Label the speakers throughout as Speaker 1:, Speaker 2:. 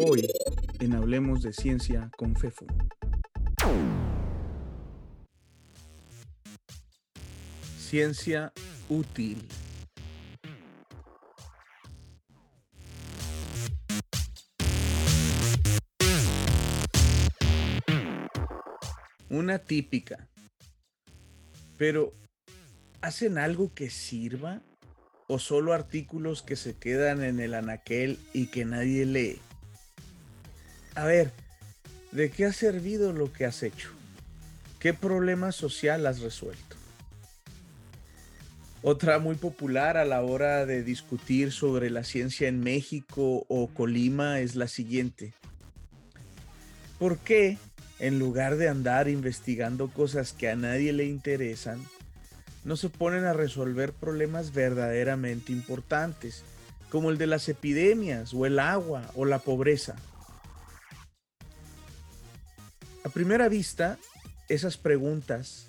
Speaker 1: Hoy, en Hablemos de Ciencia con FEFU. Ciencia útil. Una típica. Pero, ¿hacen algo que sirva? ¿O solo artículos que se quedan en el anaquel y que nadie lee? A ver, ¿de qué ha servido lo que has hecho? ¿Qué problema social has resuelto? Otra muy popular a la hora de discutir sobre la ciencia en México o Colima es la siguiente. ¿Por qué, en lugar de andar investigando cosas que a nadie le interesan, no se ponen a resolver problemas verdaderamente importantes, como el de las epidemias o el agua o la pobreza? A primera vista, esas preguntas,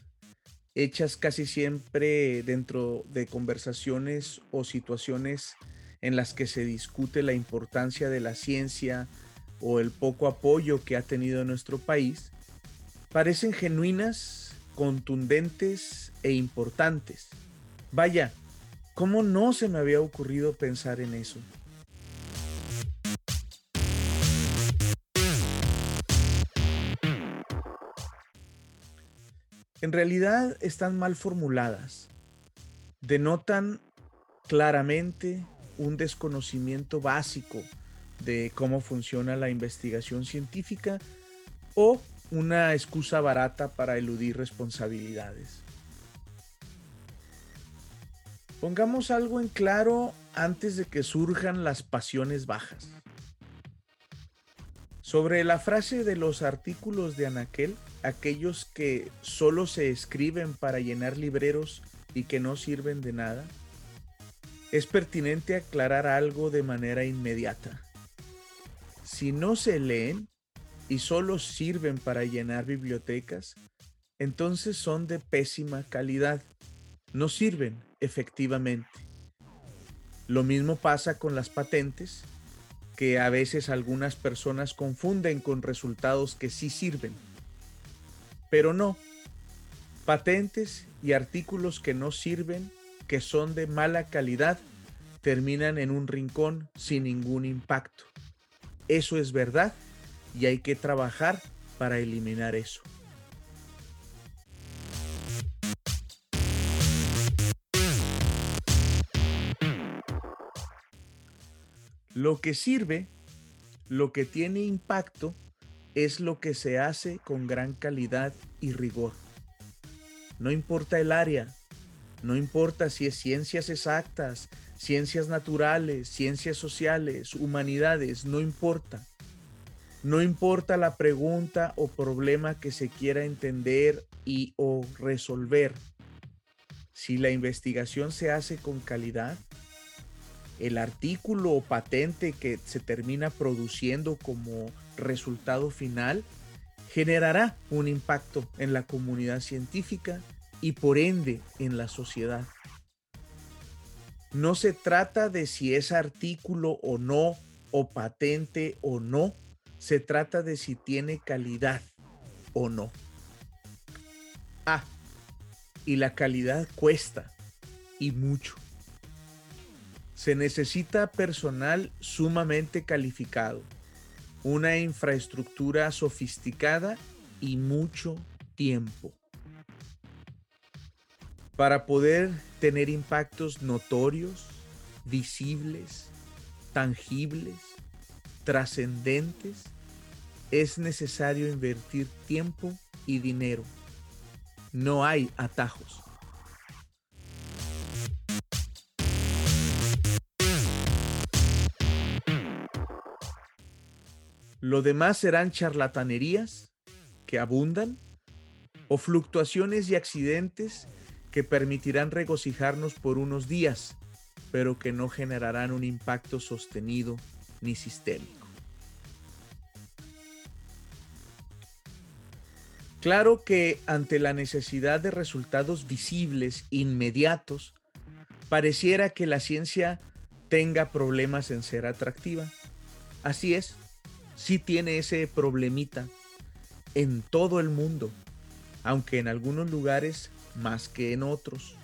Speaker 1: hechas casi siempre dentro de conversaciones o situaciones en las que se discute la importancia de la ciencia o el poco apoyo que ha tenido nuestro país, parecen genuinas, contundentes e importantes. Vaya, ¿cómo no se me había ocurrido pensar en eso? En realidad están mal formuladas. Denotan claramente un desconocimiento básico de cómo funciona la investigación científica o una excusa barata para eludir responsabilidades. Pongamos algo en claro antes de que surjan las pasiones bajas. Sobre la frase de los artículos de Anaquel, aquellos que solo se escriben para llenar libreros y que no sirven de nada, es pertinente aclarar algo de manera inmediata. Si no se leen y solo sirven para llenar bibliotecas, entonces son de pésima calidad. No sirven efectivamente. Lo mismo pasa con las patentes, que a veces algunas personas confunden con resultados que sí sirven. Pero no, patentes y artículos que no sirven, que son de mala calidad, terminan en un rincón sin ningún impacto. Eso es verdad y hay que trabajar para eliminar eso. Lo que sirve, lo que tiene impacto, es lo que se hace con gran calidad y rigor. No importa el área, no importa si es ciencias exactas, ciencias naturales, ciencias sociales, humanidades, no importa. No importa la pregunta o problema que se quiera entender y o resolver. Si la investigación se hace con calidad, el artículo o patente que se termina produciendo como resultado final generará un impacto en la comunidad científica y por ende en la sociedad. No se trata de si es artículo o no, o patente o no, se trata de si tiene calidad o no. Ah, y la calidad cuesta y mucho. Se necesita personal sumamente calificado, una infraestructura sofisticada y mucho tiempo. Para poder tener impactos notorios, visibles, tangibles, trascendentes, es necesario invertir tiempo y dinero. No hay atajos. Lo demás serán charlatanerías que abundan o fluctuaciones y accidentes que permitirán regocijarnos por unos días, pero que no generarán un impacto sostenido ni sistémico. Claro que ante la necesidad de resultados visibles, inmediatos, pareciera que la ciencia tenga problemas en ser atractiva. Así es, sí tiene ese problemita en todo el mundo, aunque en algunos lugares más que en otros.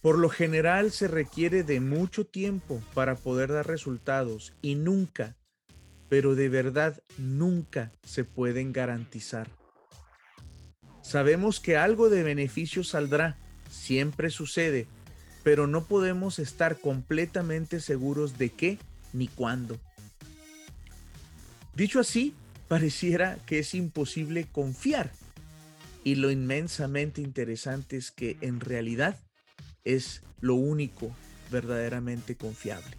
Speaker 1: Por lo general se requiere de mucho tiempo para poder dar resultados y nunca, pero de verdad nunca se pueden garantizar. Sabemos que algo de beneficio saldrá, siempre sucede, pero no podemos estar completamente seguros de qué ni cuándo. Dicho así, pareciera que es imposible confiar. Y lo inmensamente interesante es que en realidad es lo único verdaderamente confiable.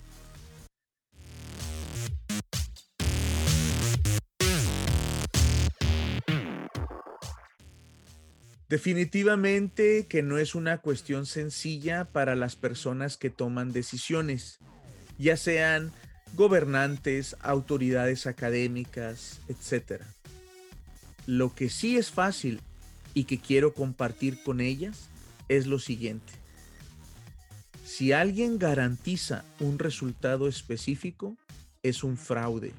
Speaker 1: Definitivamente que no es una cuestión sencilla para las personas que toman decisiones, ya sean gobernantes, autoridades académicas, etc. Lo que sí es fácil y que quiero compartir con ellas es lo siguiente. Si alguien garantiza un resultado específico, es un fraude.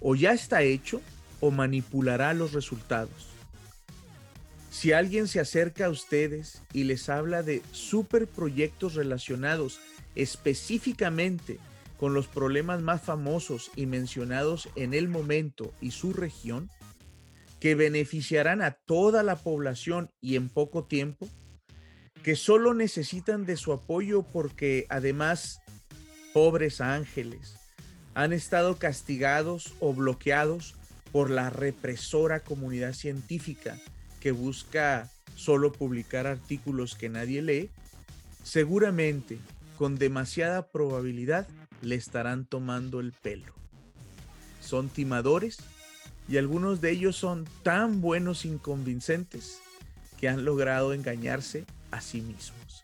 Speaker 1: O ya está hecho o manipulará los resultados. Si alguien se acerca a ustedes y les habla de superproyectos relacionados específicamente con los problemas más famosos y mencionados en el momento y su región, que beneficiarán a toda la población y en poco tiempo, que solo necesitan de su apoyo porque además, pobres ángeles, han estado castigados o bloqueados por la represora comunidad científica que busca solo publicar artículos que nadie lee, seguramente, con demasiada probabilidad, le estarán tomando el pelo. Son timadores y algunos de ellos son tan buenos inconvincentes que han logrado engañarse a sí mismos.